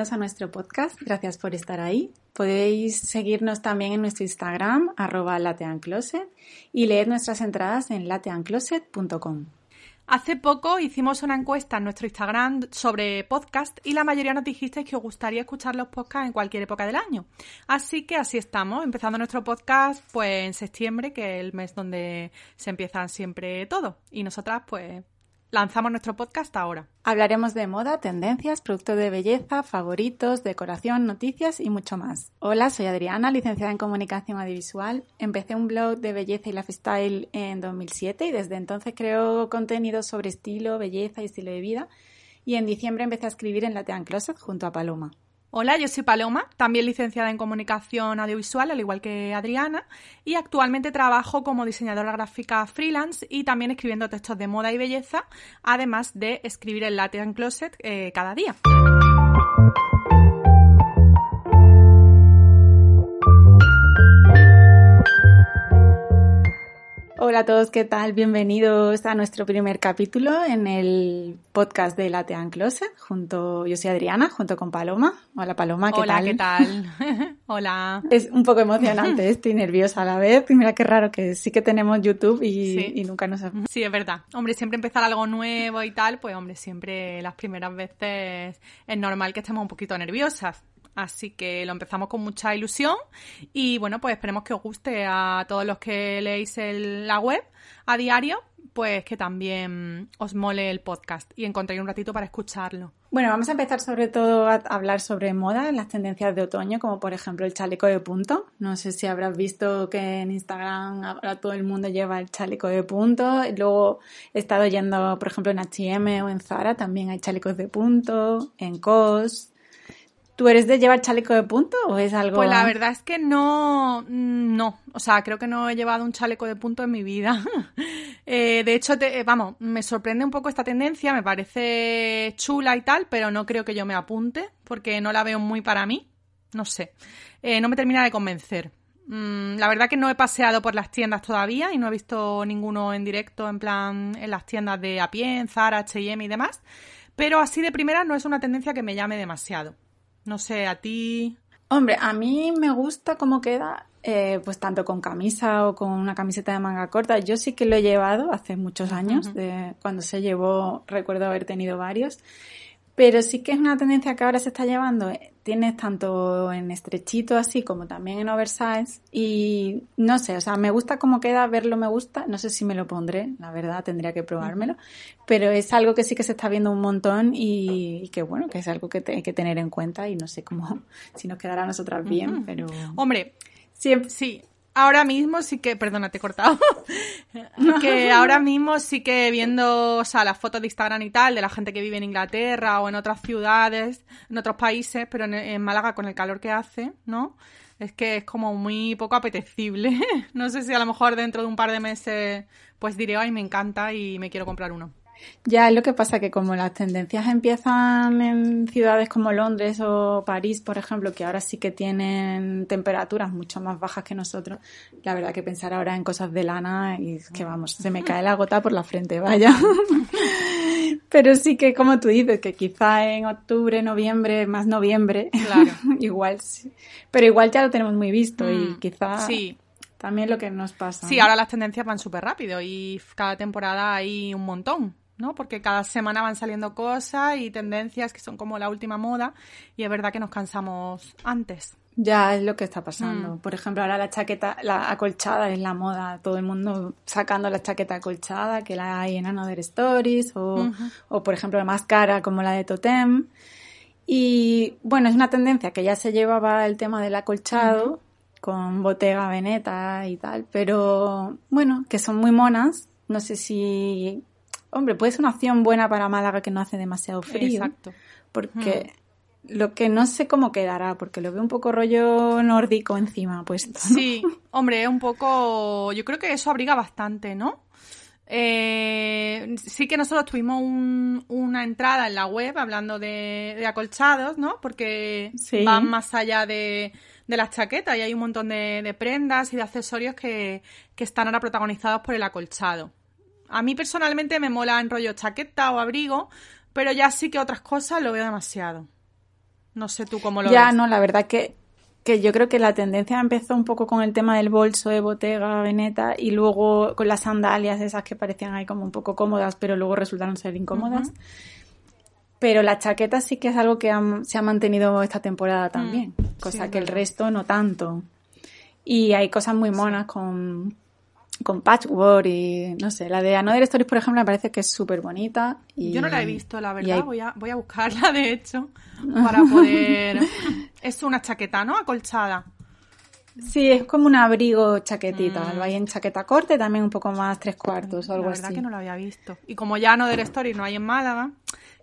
A nuestro podcast. Gracias por estar ahí. Podéis seguirnos también en nuestro Instagram, arroba lateancloset, y leer nuestras entradas en lateancloset.com. Hace poco hicimos una encuesta en nuestro Instagram sobre podcast y la mayoría nos dijisteis que os gustaría escuchar los podcasts en cualquier época del año. Así que así estamos, empezando nuestro podcast pues en septiembre, que es el mes donde se empiezan siempre todo. Y nosotras pues lanzamos nuestro podcast ahora. Hablaremos de moda, tendencias, productos de belleza, favoritos, decoración, noticias y mucho más. Hola, soy Adriana, licenciada en comunicación audiovisual. Empecé un blog de belleza y lifestyle en 2007 y desde entonces creo contenido sobre estilo, belleza y estilo de vida. Y en diciembre empecé a escribir en Latean Closet junto a Paloma. Hola, yo soy Paloma, también licenciada en comunicación audiovisual, al igual que Adriana, y actualmente trabajo como diseñadora gráfica freelance y también escribiendo textos de moda y belleza, además de escribir el Latin Closet eh, cada día. Hola a todos, ¿qué tal? Bienvenidos a nuestro primer capítulo en el podcast de Latean Closet. Junto, yo soy Adriana, junto con Paloma. Hola Paloma, ¿qué Hola, tal? ¿qué tal? Hola. Es un poco emocionante, estoy nerviosa a la vez. Mira qué raro que sí que tenemos YouTube y, Sí. y nunca nos... Sí, es verdad. Hombre, siempre empezar algo nuevo y tal, pues hombre, siempre las primeras veces es normal que estemos un poquito nerviosas. Así que lo empezamos con mucha ilusión y bueno, pues esperemos que os guste a todos los que leéis la web a diario, pues que también os mole el podcast y encontréis un ratito para escucharlo. Bueno, vamos a empezar sobre todo a hablar sobre moda, las tendencias de otoño, como por ejemplo el chaleco de punto. No sé si habrás visto que en Instagram ahora todo el mundo lleva el chaleco de punto. Luego he estado yendo, por ejemplo, en H&M o en Zara también hay chalecos de punto, en COS. ¿Tú eres de llevar chaleco de punto o es algo...? Pues la verdad es que no, no, o sea, creo que no he llevado un chaleco de punto en mi vida. Eh, de hecho, te- eh, vamos, me sorprende un poco esta tendencia, me parece chula y tal, pero no creo que yo me apunte porque no la veo muy para mí. No sé, Eh, no me termina de convencer. Mm, la verdad que no he paseado por las tiendas todavía y no he visto ninguno en directo, en plan, en las tiendas de a pie, en Zara, H&M y demás. Pero así de primera no es una tendencia que me llame demasiado. No sé, a ti. Hombre, a mí me gusta cómo queda, eh, pues tanto con camisa o con una camiseta de manga corta. Yo sí que lo he llevado hace muchos años, de cuando se llevó, recuerdo haber tenido varios. Pero sí que es una tendencia que ahora se está llevando. Tienes tanto en estrechito así como también en oversize. Y no sé, o sea, me gusta cómo queda, verlo me gusta. No sé si me lo pondré, la verdad, tendría que probármelo. Pero es algo que sí que se está viendo un montón y, y que bueno, que es algo que te- hay que tener en cuenta y no sé cómo, si nos quedará a nosotras bien, pero... Hombre, Siempre, Sí, ahora mismo sí que, perdona, te he cortado. que ahora mismo sí que viendo, o sea, las fotos de Instagram y tal, de la gente que vive en Inglaterra o en otras ciudades, en otros países, pero en, en Málaga con el calor que hace, ¿no? Es que es como muy poco apetecible. no sé si a lo mejor dentro de un par de meses pues diré, ay, me encanta y me quiero comprar uno. Ya es lo que pasa que como las tendencias empiezan en ciudades como Londres o París, por ejemplo, que ahora sí que tienen temperaturas mucho más bajas que nosotros, la verdad que pensar ahora en cosas de lana y es que vamos, se me cae la gota por la frente, vaya. Pero sí que como tú dices, que quizá en octubre, noviembre, más noviembre, Claro. igual sí. Pero igual ya lo tenemos muy visto y Mm, quizá Sí, también lo que nos pasa. Sí, ¿no? ahora las tendencias van súper rápido y cada temporada hay un montón, ¿no? Porque cada semana van saliendo cosas y tendencias que son como la última moda y es verdad que nos cansamos antes. Ya es lo que está pasando. Mm. Por ejemplo, ahora la chaqueta, la acolchada es la moda. Todo el mundo sacando la chaqueta acolchada, que la hay en Another Stories, o, o por ejemplo, más cara como la de Totem. Y bueno, es una tendencia que ya se llevaba el tema del acolchado, con Bottega Veneta y tal, pero bueno, que son muy monas. No sé si. Hombre, puede ser una opción buena para Málaga que no hace demasiado frío Exacto. porque lo que no sé cómo quedará, porque lo veo un poco rollo nórdico encima puesto. ¿no? Sí, hombre, es un poco. Yo creo que eso abriga bastante, ¿no? Eh, sí que nosotros tuvimos un- una entrada en la web hablando de, de acolchados, ¿no? Porque Sí. van más allá de, de las chaquetas y hay un montón de, de prendas y de accesorios que, que están ahora protagonizados por el acolchado. A mí personalmente me mola en rollo chaqueta o abrigo, pero ya sí que otras cosas lo veo demasiado. No sé tú cómo lo Ya, ves. no, la verdad que, que yo creo que la tendencia empezó un poco con el tema del bolso de Bottega Veneta y luego con las sandalias esas que parecían ahí como un poco cómodas, pero luego resultaron ser incómodas. Pero la chaqueta sí que es algo que han- se ha mantenido esta temporada también, cosa Mm, sí, es que el resto no tanto. Y hay cosas muy monas con, con patchwork y no sé, la de Another Stories, por ejemplo, me parece que es súper bonita. Y, Yo no la he visto, la verdad. hay- Voy, a, voy a buscarla, de hecho, para poder... es una chaqueta, ¿no? Acolchada. Sí, es como un abrigo chaquetita. Mm. Lo hay en chaqueta corte, también un poco más tres cuartos o algo la verdad así. que no lo había visto. Y como ya no del Story no hay en Málaga,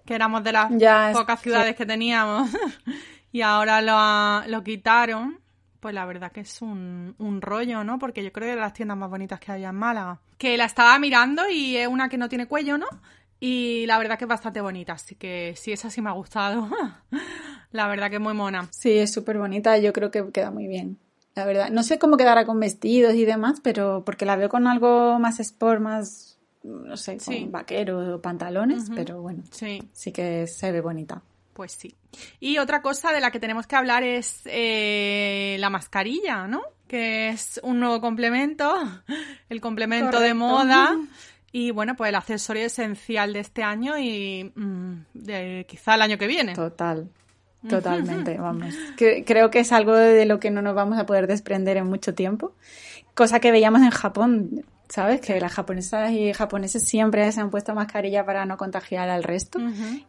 que éramos de las Ya, es- pocas ciudades que teníamos, y ahora lo, lo quitaron, pues la verdad que es un, un rollo, ¿no? Porque yo creo que es de las tiendas más bonitas que hay en Málaga. Que la estaba mirando y es una que no tiene cuello, ¿no? Y la verdad que es bastante bonita, así que sí, esa sí me ha gustado. la verdad que es muy mona. Sí, es súper bonita. Yo creo que queda muy bien. La verdad. No sé cómo quedará con vestidos y demás, pero porque la veo con algo más sport, más, no sé, con Sí. vaqueros o pantalones, pero bueno, Sí. sí que se ve bonita. Pues sí. Y otra cosa de la que tenemos que hablar es eh, la mascarilla, ¿no? Que es un nuevo complemento, el complemento de moda. Y bueno, pues el accesorio esencial de este año y mm, de quizá el año que viene. Total. Totalmente, vamos. Que- creo que es algo de lo que no nos vamos a poder desprender en mucho tiempo. Cosa que veíamos en Japón, ¿sabes? Que las japonesas y japoneses siempre se han puesto mascarilla para no contagiar al resto.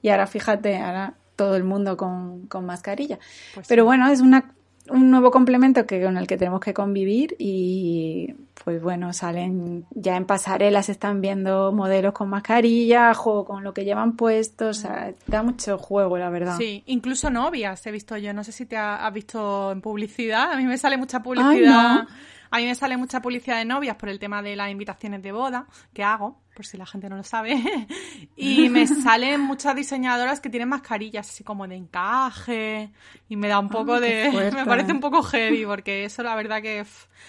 Y ahora fíjate, ahora todo el mundo con, con mascarilla. Pues Pero bueno, es una, un nuevo complemento que, con el que tenemos que convivir y pues bueno, salen ya en pasarelas, están viendo modelos con mascarilla, juego con lo que llevan puesto, o sea, da mucho juego, la verdad. Sí, incluso novias he visto yo. No sé si te ha- has visto en publicidad. A mí me sale mucha publicidad. no. A mí me sale mucha publicidad de novias por el tema de las invitaciones de boda que hago, por si la gente no lo sabe. y me salen muchas diseñadoras que tienen mascarillas así como de encaje. Y me da un poco Ah, qué de. fuerte. me parece un poco heavy, porque eso la verdad que.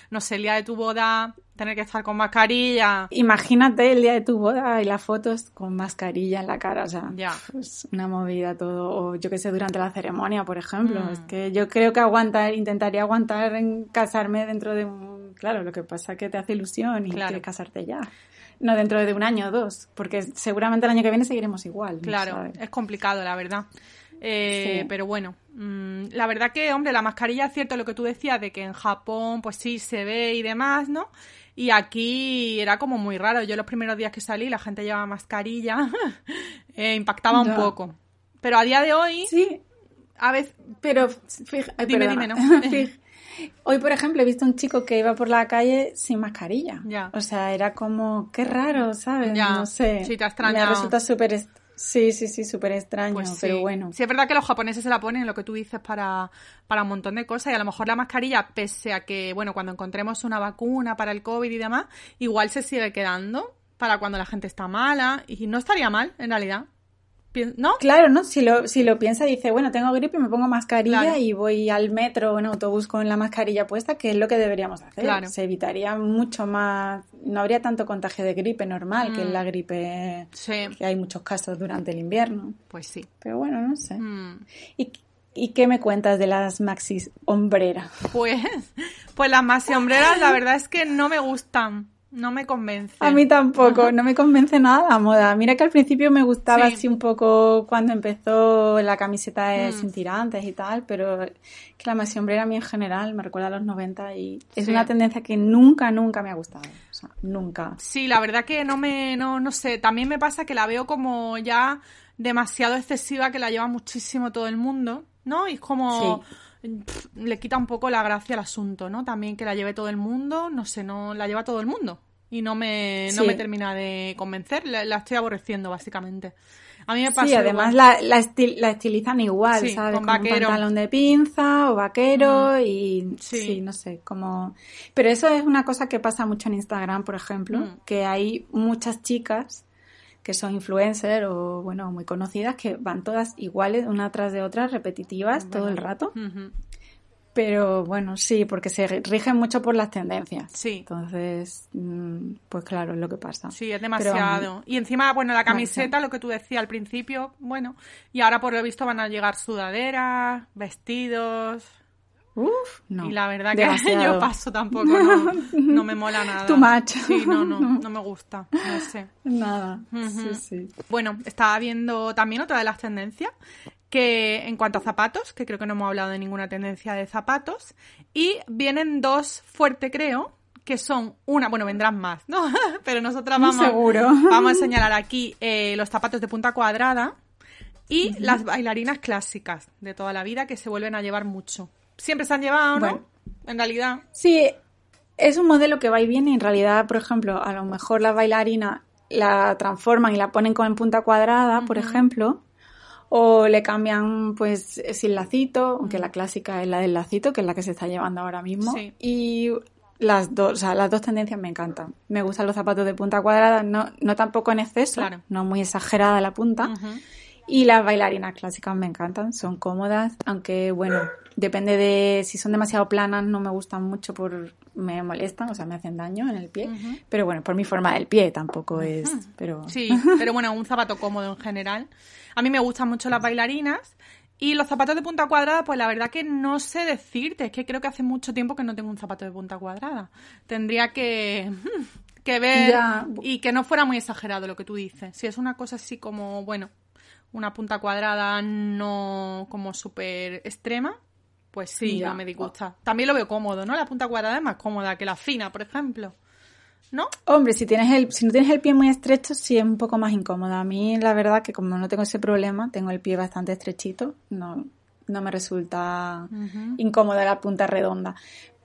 No sé, el día de tu boda, tener que estar con mascarilla. Imagínate el día de tu boda y las fotos con mascarilla en la cara, o sea, Ya. pues una movida todo, o yo que sé, durante la ceremonia, por ejemplo. Mm. Es que yo creo que aguantar, intentaría aguantar en casarme dentro de un... Claro, lo que pasa es que te hace ilusión y Claro. quieres casarte ya. No dentro de un año o dos, porque seguramente el año que viene seguiremos igual. ¿no Claro, sabes? es complicado, la verdad. Eh, Sí. Pero bueno, mm, la verdad que, hombre, la mascarilla es cierto lo que tú decías de que en Japón, pues sí, se ve y demás, ¿no? Y aquí era como muy raro. Yo los primeros días que salí, la gente llevaba mascarilla, eh, impactaba un poco. Pero a día de hoy, Sí, a veces... pero fija- ay, Dime, perdona. dime, ¿no? Hoy, por ejemplo, he visto un chico que iba por la calle sin mascarilla. Ya. O sea, era como, qué raro, ¿sabes? Ya. No sé. Sí, te ha Me resulta súper... Sí, sí, sí, súper extraño, Pues sí. pero bueno. Sí, es verdad que los japoneses se la ponen, lo que tú dices, para, para un montón de cosas. Y a lo mejor la mascarilla, pese a que, bueno, cuando encontremos una vacuna para el COVID y demás, igual se sigue quedando para cuando la gente está mala. Y no estaría mal, en realidad. ¿No? Claro, ¿no? Si lo, si lo piensa, dice, bueno, tengo gripe, me pongo mascarilla Claro. y voy al metro o en autobús con la mascarilla puesta, que es lo que deberíamos hacer. Claro. Se evitaría mucho más, no habría tanto contagio de gripe normal, que es Mm. la gripe Sí, que hay muchos casos durante el invierno. pues sí. Pero bueno, no sé. Mm. ¿Y, y qué me cuentas de las maxis hombreras? Pues, pues las maxi hombreras, la verdad es que no me gustan. No me convencen. A mí tampoco, no me convence nada la moda. Mira que al principio me gustaba Sí. así un poco cuando empezó la camiseta de Mm. sin tirantes y tal, pero que la maxi hombrera a mí en general me recuerda a los 90 y es Sí. una tendencia que nunca, nunca me ha gustado. O sea, nunca. Sí, la verdad que no me, no, no sé, también me pasa que la veo como ya demasiado excesiva, que la lleva muchísimo todo el mundo, ¿no? Y es como, le quita un poco la gracia al asunto, ¿no? También que la lleve todo el mundo, no sé, no, la lleva todo el mundo. Y no me, no me termina de convencer, la, la estoy aborreciendo, básicamente. A mí me pasa Sí, además la, la, estil- la estilizan igual, Sí, ¿sabes? con Como un pantalón de pinza o vaquero y Sí. sí. no sé, como... Pero eso es una cosa que pasa mucho en Instagram, por ejemplo, Mm. que hay muchas chicas que son influencers o, bueno, muy conocidas que van todas iguales, una tras de otra, repetitivas todo el rato. Pero bueno, sí, porque se rigen mucho por las tendencias. Sí. Entonces, mm, pues claro, es lo que pasa. Sí, es demasiado. y encima, bueno, la camiseta, lo que tú decías al principio, bueno, y ahora por lo visto van a llegar sudaderas, vestidos. Uf, no. Y la verdad que yo paso tampoco, no, no me mola nada. Tu macho. Sí, no, no, no me gusta, no sé. Nada, sí, sí. Bueno, estaba viendo también otra de las tendencias, que en cuanto a zapatos, que creo que no hemos hablado de ninguna tendencia de zapatos, y vienen dos fuerte, creo, que son una, bueno, vendrán más, ¿no? Pero nosotras vamos, Seguro. vamos a señalar aquí eh, los zapatos de punta cuadrada y las bailarinas clásicas de toda la vida que se vuelven a llevar mucho. Siempre se han llevado, ¿no? En realidad. Sí, es un modelo que va y viene. En realidad, por ejemplo, a lo mejor la bailarina la transforman y la ponen con punta cuadrada, por ejemplo, o le cambian pues sin lacito, aunque la clásica es la del lacito, que es la que se está llevando ahora mismo. Y las dos, o sea, las dos tendencias me encantan. Me gustan los zapatos de punta cuadrada, no, no tampoco en exceso, no muy exagerada la punta. Y las bailarinas clásicas me encantan, son cómodas, aunque bueno, depende de si son demasiado planas, no me gustan mucho por me molestan, o sea, me hacen daño en el pie, pero bueno, por mi forma del pie tampoco es, pero Sí, pero bueno, un zapato cómodo en general. A mí me gustan mucho las bailarinas y los zapatos de punta cuadrada, pues la verdad que no sé decirte, es que creo que hace mucho tiempo que no tengo un zapato de punta cuadrada. Tendría que que ver y que no fuera muy exagerado lo que tú dices. Si es una cosa así como, bueno, una punta cuadrada no como súper extrema, pues sí, no me disgusta. También lo veo cómodo, ¿no? La punta cuadrada es más cómoda que la fina, por ejemplo. ¿No? Hombre, si tienes el, si no tienes el pie muy estrecho, sí es un poco más incómoda. A mí, la verdad, que como no tengo ese problema, tengo el pie bastante estrechito, no, no me resulta incómoda la punta redonda.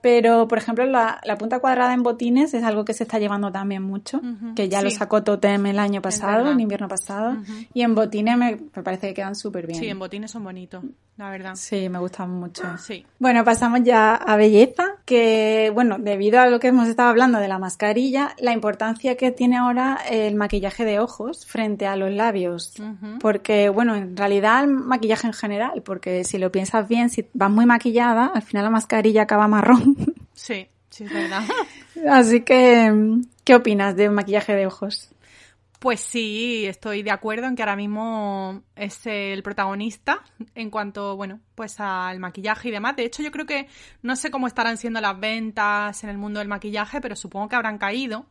Pero, por ejemplo, la, punta cuadrada en botines es algo que se está llevando también mucho, que ya lo sacó Totem el año pasado, en invierno pasado, y en botines me, parece que quedan súper bien. Sí, en botines son bonitos, la verdad. Sí, me gustan mucho. Sí. Bueno, pasamos ya a belleza, que, bueno, debido a lo que hemos estado hablando de la mascarilla, la importancia que tiene ahora el maquillaje de ojos frente a los labios. Porque, bueno, en realidad el maquillaje en general, porque si lo piensas bien, si vas muy maquillada, al final la mascarilla acaba marrón. Sí, sí, es verdad. Así que, ¿qué opinas de maquillaje de ojos? Pues sí, estoy de acuerdo en que ahora mismo es el protagonista en cuanto, bueno, pues al maquillaje y demás. De hecho, yo creo que no sé cómo estarán siendo las ventas en el mundo del maquillaje, pero supongo que habrán caído.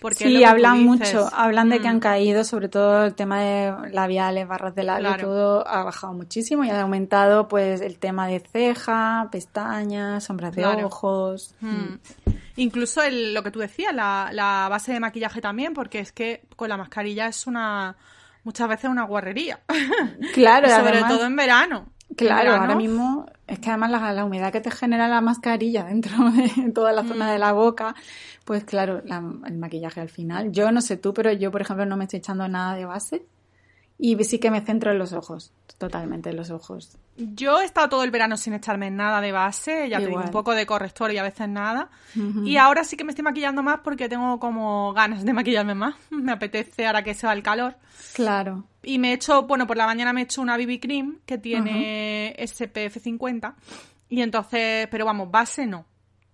Porque sí, hablan mucho, hablan de que han mm. caído, sobre todo el tema de labiales, barras de labio, todo ha bajado muchísimo y ha aumentado pues el tema de ceja, pestañas, sombras de ojos. Mm. Mm. Incluso el, lo que tú decías, la, la base de maquillaje también, porque es que con la mascarilla es una muchas veces una guarrería. Claro, sobre todo en verano. Claro, ahora mismo es que además la, humedad que te genera la mascarilla dentro de toda la zona de la boca, pues claro, el maquillaje al final. Yo no sé tú, pero yo, por ejemplo, no me estoy echando nada de base y sí que me centro en los ojos, totalmente en los ojos. Yo he estado todo el verano sin echarme nada de base, ya tengo un poco de corrector y a veces nada. Y ahora sí que me estoy maquillando más porque tengo como ganas de maquillarme más. Me apetece ahora que se va el calor. Claro. Y me he hecho, bueno, por la mañana me he hecho una BB Cream que tiene SPF 50. Y entonces, pero vamos, base no.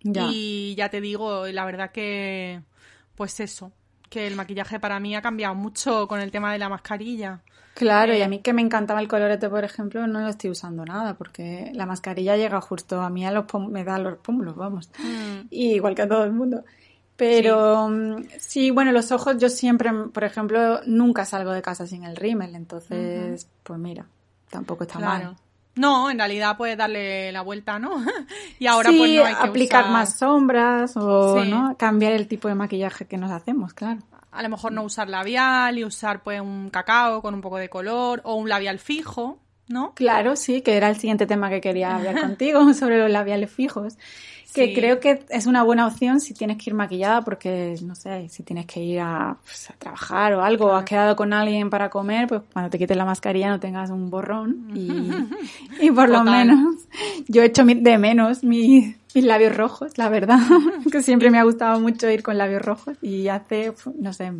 Y ya te digo, la verdad que, pues eso, que el maquillaje para mí ha cambiado mucho con el tema de la mascarilla. Claro, y a mí que me encantaba el colorete, por ejemplo, no lo estoy usando nada, porque la mascarilla llega justo a mí a los me da los pómulos, vamos. Mm. Y igual que a todo el mundo. Pero mm, sí. bueno, los ojos yo siempre, por ejemplo, nunca salgo de casa sin el rímel, entonces, pues mira, tampoco está mal. No, en realidad puedes darle la vuelta, ¿no? y ahora pues no hay que aplicar más sombras o ¿no? cambiar el tipo de maquillaje que nos hacemos, claro a lo mejor no usar labial y usar pues un cacao con un poco de color o un labial fijo, ¿no? Claro, sí, que era el siguiente tema que quería hablar contigo sobre los labiales fijos. Que creo que es una buena opción si tienes que ir maquillada porque, no sé, si tienes que ir a, pues, trabajar o algo, o has quedado con alguien para comer, pues cuando te quites la mascarilla no tengas un borrón y, por lo menos yo he hecho de menos mis, mis labios rojos, la verdad, que siempre me ha gustado mucho ir con labios rojos y hace, no sé,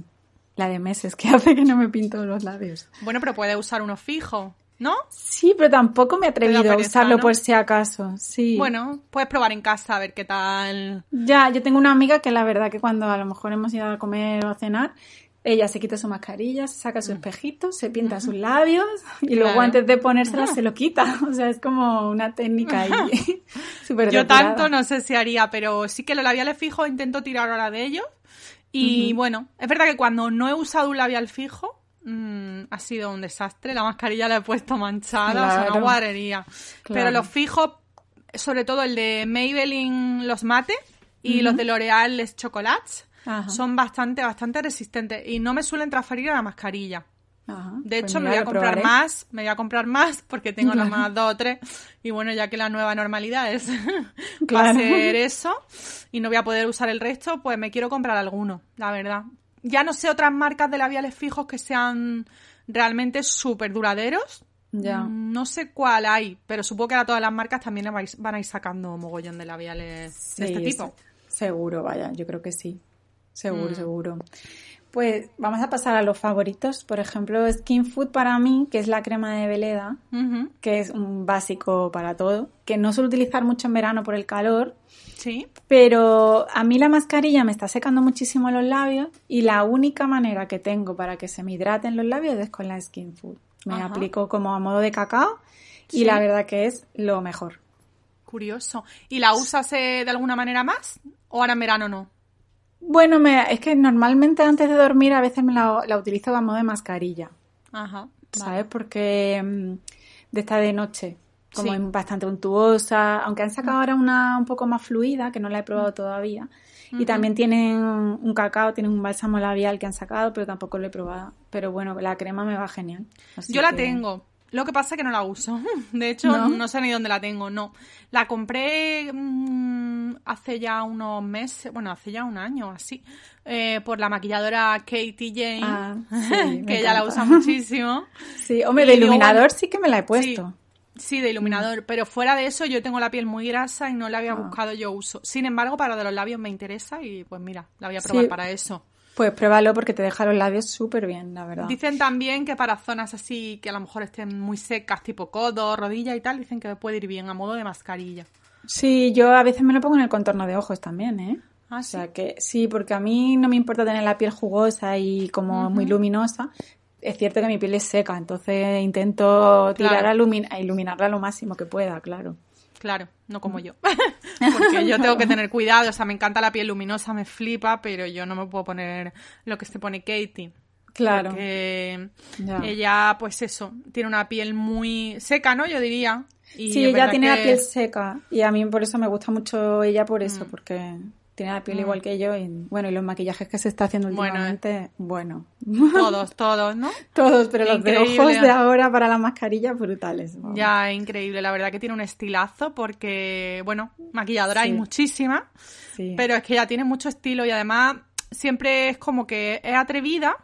la de meses que hace que no me pinto los labios. Bueno, pero puedes usar uno fijo. ¿no? Sí, pero tampoco me he atrevido a usarlo por si acaso. Sí. Bueno, puedes probar en casa a ver qué tal. Ya, yo tengo una amiga que la verdad que cuando a lo mejor hemos ido a comer o a cenar, ella se quita su mascarilla, se saca su mm. espejito, se pinta sus labios y luego antes de ponérsela se lo quita. O sea, es como una técnica ahí súper Yo tanto no sé si haría, pero sí que los labiales fijos intento tirar ahora de ellos. Y bueno, es verdad que cuando no he usado un labial fijo, Mm, ha sido un desastre. La mascarilla la he puesto manchada, o sea, una guarería. Pero los fijos, sobre todo el de Maybelline, los mate, y los de L'Oreal, les chocolates, son bastante, bastante resistentes. Y no me suelen transferir a la mascarilla. de pues hecho, me voy a comprar más, me voy a comprar más porque tengo nomás dos o tres. Y bueno, ya que la nueva normalidad es va a ser eso y no voy a poder usar el resto, pues me quiero comprar alguno, la verdad ya no sé otras marcas de labiales fijos que sean realmente súper duraderos. Ya. No sé cuál hay, pero supongo que ahora todas las marcas también van a ir sacando mogollón de labiales de este tipo. Seguro, vaya, yo creo que sí. Seguro, mm. seguro. Pues vamos a pasar a los favoritos. Por ejemplo, Skin Food para mí, que es la crema de Veleda, que es un básico para todo, que no suelo utilizar mucho en verano por el calor. Sí. Pero a mí la mascarilla me está secando muchísimo los labios y la única manera que tengo para que se me hidraten los labios es con la Skin Food. Me aplico como a modo de cacao y la verdad que es lo mejor. Curioso. ¿Y la usas eh, de alguna manera más? ¿O ahora en verano no? Bueno, me, es que normalmente antes de dormir a veces me la, utilizo a modo de mascarilla. Ajá. ¿Sabes? Porque mm, de esta de noche, como es bastante untuosa, aunque han sacado ahora una un poco más fluida, que no la he probado mm. todavía. Y también tienen un cacao, tienen un bálsamo labial que han sacado, pero tampoco lo he probado. Pero bueno, la crema me va genial. Yo la tengo. Lo que pasa es que no la uso. De hecho, ¿No? sé ni dónde la tengo, no. La compré mm, hace ya unos meses, bueno, hace ya un año así, eh, por la maquilladora Katie Jane, ah, que ella la usa muchísimo. Sí, hombre, de iluminador sí que me la he puesto. Sí, de iluminador, pero fuera de eso yo tengo la piel muy grasa y no la había ah. buscado yo uso. Sin embargo, para de los labios me interesa y pues mira, la voy a probar para eso. Pues pruébalo porque te deja los labios súper bien, la verdad. Dicen también que para zonas así que a lo mejor estén muy secas, tipo codo, rodilla y tal, dicen que puede ir bien a modo de mascarilla. Sí, yo a veces me lo pongo en el contorno de ojos también, ¿eh? Ah, o sea que sí, porque a mí no me importa tener la piel jugosa y como muy luminosa. Es cierto que mi piel es seca, entonces intento tirar a iluminarla lo máximo que pueda, claro. Claro, no como yo. Porque yo tengo que tener cuidado. O sea, me encanta la piel luminosa, me flipa, pero yo no me puedo poner lo que se pone Katie. Claro. Porque ella, pues eso, tiene una piel muy seca, ¿no? Yo diría. sí, ella tiene la piel seca. Y a mí por eso me gusta mucho ella por eso, mm. porque tiene la piel igual mm. que yo y bueno, y los maquillajes que se está haciendo últimamente, bueno. Todos, todos, ¿no? todos, pero los de ojos de ahora para la mascarilla brutales. Ya, increíble, la verdad que tiene un estilazo porque, bueno, maquilladora hay muchísima, pero es que ella tiene mucho estilo y además siempre es como que es atrevida,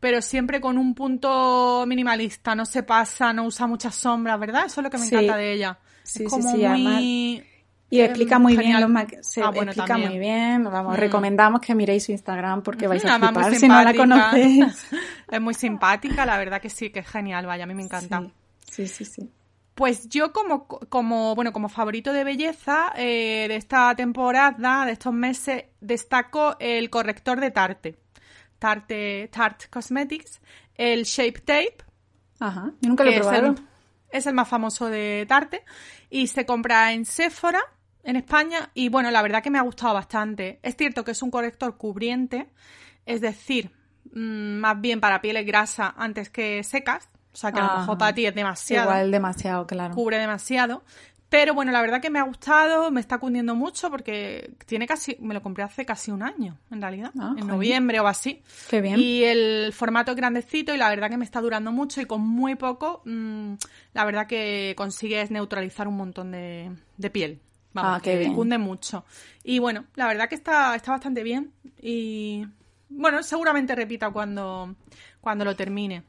pero siempre con un punto minimalista, no se pasa, no usa muchas sombras, ¿verdad? Eso es lo que me encanta de ella. Sí, es como muy... Y explica muy bien los se ah, explica muy bien. Vamos, mm. recomendamos que miréis su Instagram porque vais a flipar si no la conocéis. es muy simpática, la verdad que sí, que es genial, vaya, a mí me encanta. Sí, sí, sí. Pues yo como, como, bueno, como favorito de belleza eh, de esta temporada, de estos meses, destaco el corrector de Tarte. Tarte, Tarte Cosmetics, el Shape Tape. Ajá, nunca lo he probado. Es el, es el más famoso de Tarte y se compra en Sephora en España y bueno, la verdad que me ha gustado bastante. Es cierto que es un corrector cubriente, es decir, mm, más bien para pieles grasa antes que secas, o sea que a lo mejor para ti es demasiado. Igual demasiado, claro. Cubre demasiado. Pero bueno, la verdad que me ha gustado, me está cundiendo mucho porque tiene casi, me lo compré hace casi un año, en realidad, ah, en noviembre o así. Qué bien. Y el formato es grandecito y la verdad que me está durando mucho y con muy poco, mm, la verdad que consigues neutralizar un montón de, de piel. Vamos, ah, qué que cunde mucho. Y bueno, la verdad que está, está bastante bien y bueno, seguramente repita cuando, cuando lo termine.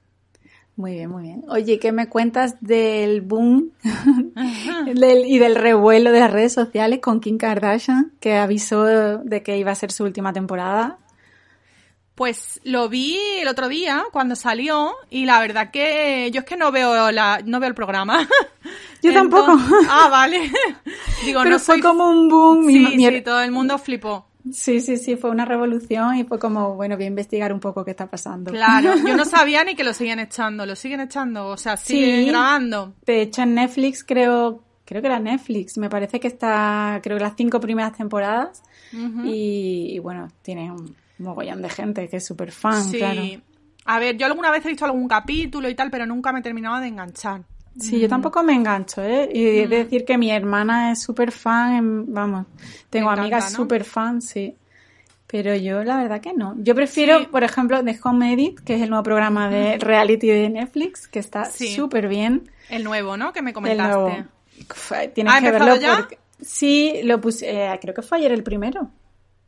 Muy bien, muy bien. Oye, ¿qué me cuentas del boom y del revuelo de las redes sociales con Kim Kardashian, que avisó de que iba a ser su última temporada? Pues lo vi el otro día cuando salió y la verdad que yo es que no veo la no veo el programa. Yo tampoco. Ah, vale. Digo, Pero no fue soy como un boom. Sí, mi- sí, todo el mundo flipó. sí, sí, sí, fue una revolución y fue como, bueno, voy a investigar un poco qué está pasando. Claro, yo no sabía ni que lo siguen echando, lo siguen echando, o sea, siguen Sí. grabando. De hecho, en Netflix creo, creo que era Netflix, me parece que está, creo que las cinco primeras temporadas y, y bueno, tiene un mogollón de gente que es súper fan, sí. claro. A ver, yo alguna vez he visto algún capítulo y tal, pero nunca me he terminado de enganchar. Sí, yo tampoco me engancho, ¿eh? Y he de decir que mi hermana es súper fan, en- vamos, tengo encanta, amigas ¿no? súper fan, sí. Pero yo la verdad que no. Yo prefiero, Sí. por ejemplo, The Home Edit, que es el nuevo programa de reality de Netflix, que está Sí. súper bien. El nuevo, ¿no? Que me El comentaste. nuevo. Fue- Tienes ¿Ha que verlo ya? porque... Sí, lo puse, eh, creo que fue ayer el primero.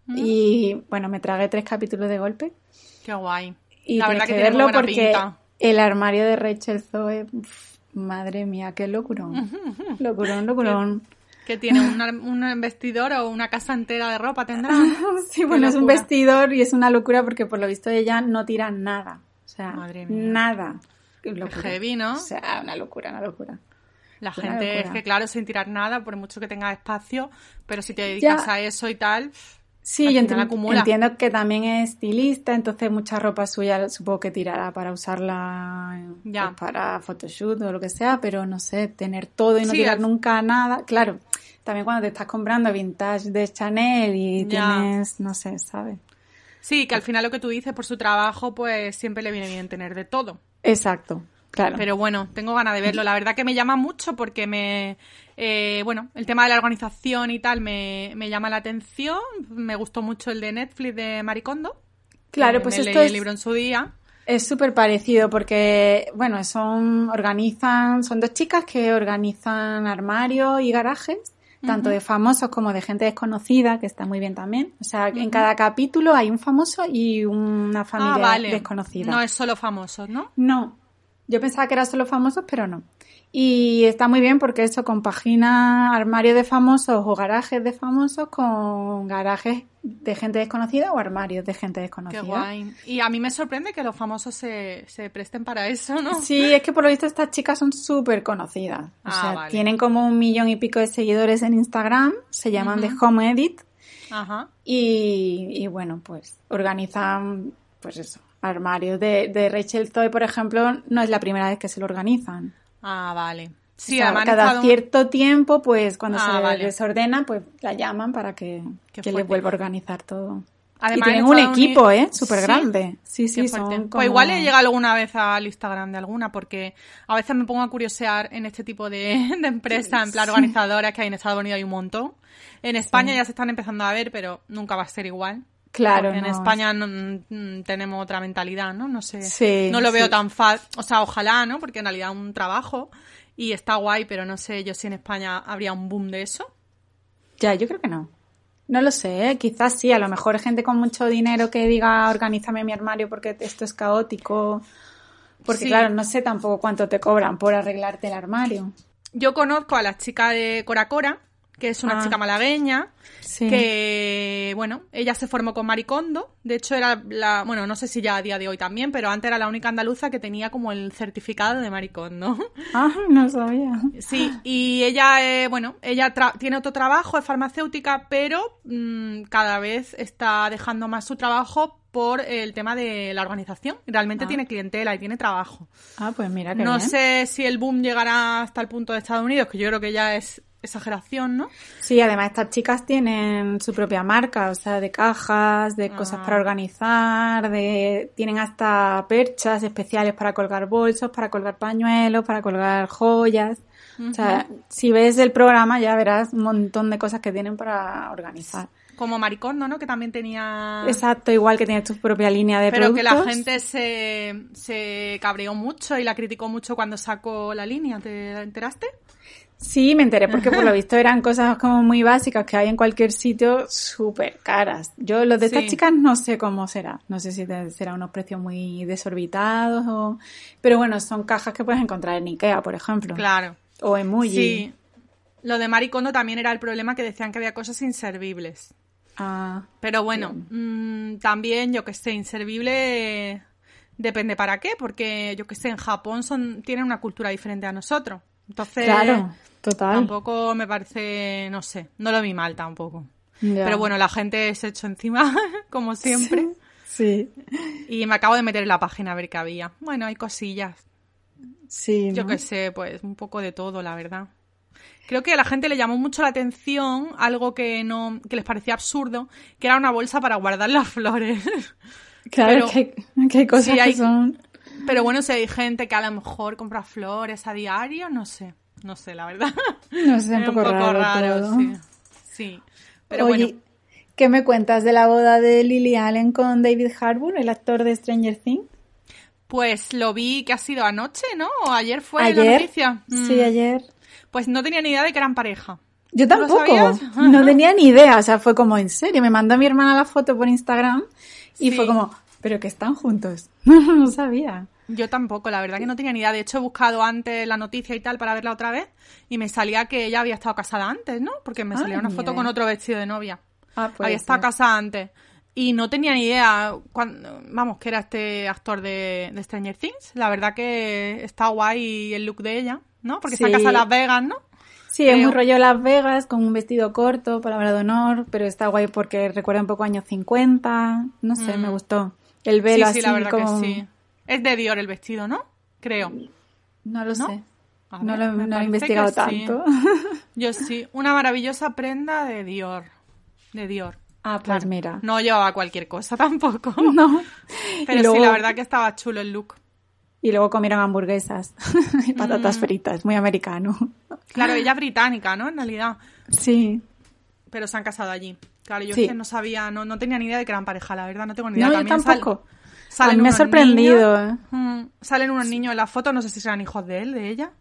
Mm. Y bueno, me tragué tres capítulos de golpe. Qué guay. Y la verdad que, que tiene muy verlo buena porque pinta. el armario de Rachel Zoe, madre mía, qué locurón. Locurón, locurón. Que tiene una- un vestidor o una casa entera de ropa, tendrá. Sí, bueno, es un vestidor y es una locura porque por lo visto ella no tira nada. O sea, Madre mía. nada. Qué heavy, ¿no? O sea, una locura, una locura. La Una gente es que, claro, sin tirar nada, por mucho que tengas espacio, pero si te dedicas Ya. a eso y tal, Sí, yo final enti- acumula. entiendo que también es estilista, entonces mucha ropa suya supongo que tirará para usarla eh, Ya. pues, para photoshoot o lo que sea, pero no sé, tener todo y no Sí, tirar nunca nada. Claro, también cuando te estás comprando vintage de Chanel y Ya. tienes, no sé, ¿sabes? sí, que al final lo que tú dices por su trabajo, pues siempre le viene bien tener de todo. Exacto, claro. Pero bueno, tengo ganas de verlo. La verdad que me llama mucho porque me. Eh, bueno, el tema de la organización y tal me, me llama la atención. Me gustó mucho el de Netflix de Maricondo. Claro, pues me esto leí es- el libro en su día. Es súper parecido porque, bueno, son, organizan, son dos chicas que organizan armarios y garajes, tanto de famosos como de gente desconocida, que está muy bien también. O sea, en cada capítulo hay un famoso y una familia ah, vale. desconocida. No es solo famosos, ¿no? No, yo pensaba que eran solo famosos, pero no. Y está muy bien porque eso compagina armarios de famosos o garajes de famosos con garajes de gente desconocida o armarios de gente desconocida. Qué guay. Y a mí me sorprende que los famosos se, se presten para eso, ¿no? Sí, es que por lo visto estas chicas son súper conocidas. O Ah, sea, vale. tienen como un millón y pico de seguidores en Instagram, se llaman The Home Edit Ajá. y, y bueno, pues organizan, pues eso, armarios de, de Rachel Zoe, por ejemplo, no es la primera vez que se lo organizan. Ah, vale. Sí, O sea, cada cierto tiempo, pues cuando Ah, se vale. desordena, pues la llaman para que, que les fuerte. vuelva a organizar todo. Además, y tienen un equipo, ¿eh? Súper Sí. grande. Sí, sí, son Pues igual he llegado alguna vez al Instagram de alguna, porque a veces me pongo a curiosear en este tipo de, de empresas, en plan organizadoras, que hay en Estados Unidos hay un montón. En España ya se están empezando a ver, pero nunca va a ser igual. Claro, Porque en España no- mm, tenemos otra mentalidad, ¿no? No sé. Sí, no lo veo sí. tan fácil. O sea, ojalá, ¿no? Porque en realidad es un trabajo y está guay, pero no sé yo si en España habría un boom de eso. Ya, yo creo que no. No lo sé, ¿eh? quizás sí, a lo mejor gente con mucho dinero que diga organízame mi armario porque esto es caótico. Porque Sí. claro, no sé tampoco cuánto te cobran por arreglarte el armario. Yo conozco a la chica de Cora Cora, que es una Ah. chica malagueña, Sí. que, bueno, ella se formó con Maricondo. De hecho, era la, bueno, no sé si ya a día de hoy también, pero antes era la única andaluza que tenía como el certificado de Maricondo. Ah, no sabía. Sí, y ella, eh, bueno, ella tra- tiene otro trabajo, es farmacéutica, pero mm, cada vez está dejando más su trabajo por el tema de la organización. Realmente Ah. tiene clientela y tiene trabajo. Ah, pues mira que No bien. sé si el boom llegará hasta el punto de Estados Unidos, que yo creo que ya es exageración, ¿no? Sí, además estas chicas tienen su propia marca, o sea, de cajas, de cosas Ah. para organizar, de tienen hasta perchas especiales para colgar bolsos, para colgar pañuelos, para colgar joyas. O sea, si ves el programa ya verás un montón de cosas que tienen para organizar. Como Maricondo, ¿no? Que también tenía... Exacto, igual que tienes tu propia línea de Ah. Pero que la productos. gente se, se cabreó mucho y la criticó mucho cuando sacó la línea. ¿Te enteraste? Sí, me enteré porque por lo visto eran cosas como muy básicas que hay en cualquier sitio súper caras. Yo los de estas chicas no sé cómo será. No sé si será unos precios muy desorbitados o... Pero bueno, son cajas que puedes encontrar en Ikea, por ejemplo. Claro. O en Muji. Sí. Lo de Maricondo también era el problema que decían que había cosas inservibles. Ah, Pero bueno, mm, también, yo que sé, inservible depende para qué, porque yo que sé, en Japón son tienen una cultura diferente a nosotros. Entonces, claro, total. tampoco me parece, no sé, no lo vi mal tampoco. Pero bueno, la gente se echó encima, como siempre. Sí, Y me acabo de meter en la página a ver qué había. Bueno, hay cosillas. sí. Yo ¿no? qué sé, pues un poco de todo, la verdad. Creo que a la gente le llamó mucho la atención algo que no que les parecía absurdo, que era una bolsa para guardar las flores. Claro, pero- que, hay, que hay cosas Sí, hay- que son... Pero bueno, si hay gente que a lo mejor compra flores a diario, no sé. No sé, la verdad. No sé, un Es poco, raro, todo. sí. Sí. Pero Oye, bueno, ¿qué me cuentas de la boda de Lily Allen con David Harbour, el actor de Stranger Things? pues lo vi que ha sido anoche, ¿no? O ayer fue la ¿Ayer? noticia. Sí, Mm. ayer. Pues no tenía ni idea de que eran pareja. Yo ¿Tú lo tampoco, no tenía ni idea, o sea, fue como en serio, me mandó mi hermana la foto por Instagram y Sí. fue como, pero que están juntos, no sabía. Yo tampoco, la verdad que no tenía ni idea. De hecho, he buscado antes la noticia y tal para verla otra vez y me salía que ella había estado casada antes, ¿no? Porque me Ah, salía una foto idea. con otro vestido de novia. Ah, puede había estado casada antes. Y no tenía ni idea, cuando, vamos, que era este actor de, de Stranger Things. La verdad que está guay el look de ella, ¿no? Porque Sí. casado en Las Vegas, ¿no? Sí, es muy rollo Las Vegas, con un vestido corto, palabra de honor, pero está guay porque recuerda un poco años 50, no sé, me gustó. El velo Mm. sí, sí, así la verdad como... que sí. Es de Dior el vestido, ¿no? Creo. No lo ¿No? sé. No lo, no he investigado sí. tanto. Yo sí. Una maravillosa prenda de Dior. De Dior. Ah, pues Claro. mira. No llevaba cualquier cosa tampoco. No. Pero luego- sí, la verdad que estaba chulo el look. Y luego comieron hamburguesas y patatas fritas, muy americano. Claro, ella es británica, ¿no? En realidad. Sí. Pero se han casado allí. Claro, yo Sí. es que no sabía, no, no tenía ni idea de que eran pareja, la verdad, no tengo ni idea. No, También tampoco. Salen A mí me ha sorprendido, niños- ¿eh? Mm, salen unos niños en la foto, no sé si serán hijos de él, de ella.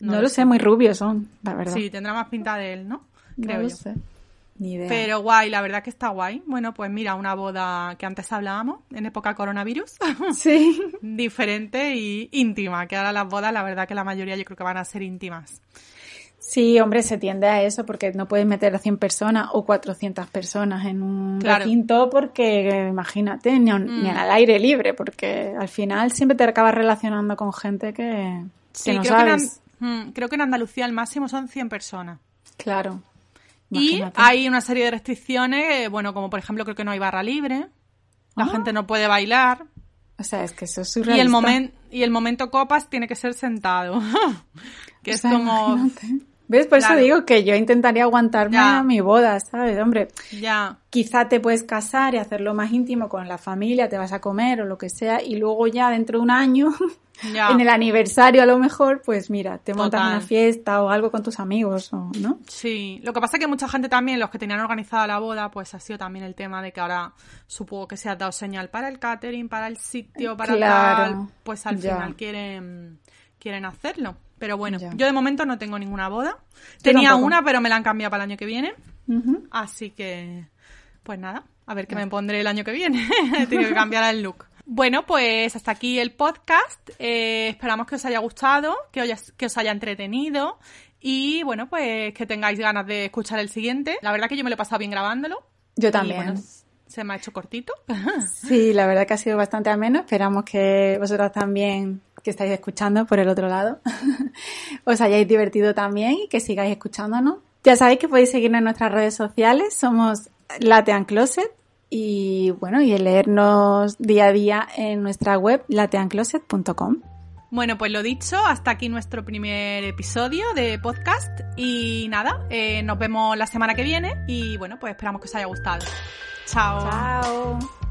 No, lo sé, muy rubios son, la verdad. Sí, tendrá más pinta de él, ¿no? Creo no lo yo. sé. Ni idea. Pero guay, la verdad que está guay. Bueno, pues mira, una boda que antes hablábamos, en época coronavirus, Sí. diferente y íntima, que ahora las bodas, la verdad que la mayoría yo creo que van a ser íntimas. Sí, hombre, se tiende a eso porque no puedes meter a 100 personas o 400 personas en un Claro. recinto porque, imagínate, ni, ni Mm. al aire libre, porque al final siempre te acabas relacionando con gente que, Sí, que no creo, que en, sabes. Mm, creo que en Andalucía el máximo son 100 personas. Claro. Y hay una serie de restricciones, eh, bueno, como por ejemplo creo que no hay barra libre, la Ah. gente no puede bailar O sea, es que eso es y el, momen- y el momento copas tiene que ser sentado, que O es como... imagínate. ¿Ves? Por Claro. eso digo que yo intentaría aguantarme Ya. a mi boda, ¿sabes? Hombre, Ya, quizá te puedes casar y hacerlo más íntimo con la familia, te vas a comer o lo que sea, y luego ya dentro de un año, ya. en el aniversario a lo mejor, pues mira, te montas Total. una fiesta o algo con tus amigos, o, ¿no? Sí, lo que pasa es que mucha gente también, los que tenían organizada la boda, pues ha sido también el tema de que ahora supongo que se ha dado señal para el catering, para el sitio, para Claro, tal, pues al ya. final quieren, quieren hacerlo. Pero bueno, Ya. yo de momento no tengo ninguna boda. Tenía tampoco. una, pero me la han cambiado para el año que viene. Así que, pues nada, a ver qué me pondré el año que viene. Tengo que cambiar el look. Bueno, pues hasta aquí el podcast. Eh, esperamos que os haya gustado, que os, que os haya entretenido y bueno, pues que tengáis ganas de escuchar el siguiente. La verdad que yo me lo he pasado bien grabándolo. Yo Y, también. bueno, se me ha hecho cortito. Sí, la verdad que ha sido bastante ameno. Esperamos que vosotras también, que estáis escuchando por el otro lado, os hayáis divertido también y que sigáis escuchándonos. Ya sabéis que podéis seguirnos en nuestras redes sociales. Somos Latean Closet y bueno, y leernos día a día en nuestra web lateancloset.com. Bueno, pues lo dicho, hasta aquí nuestro primer episodio de podcast y nada, eh, nos vemos la semana que viene y bueno, pues esperamos que os haya gustado. Chao. Chao.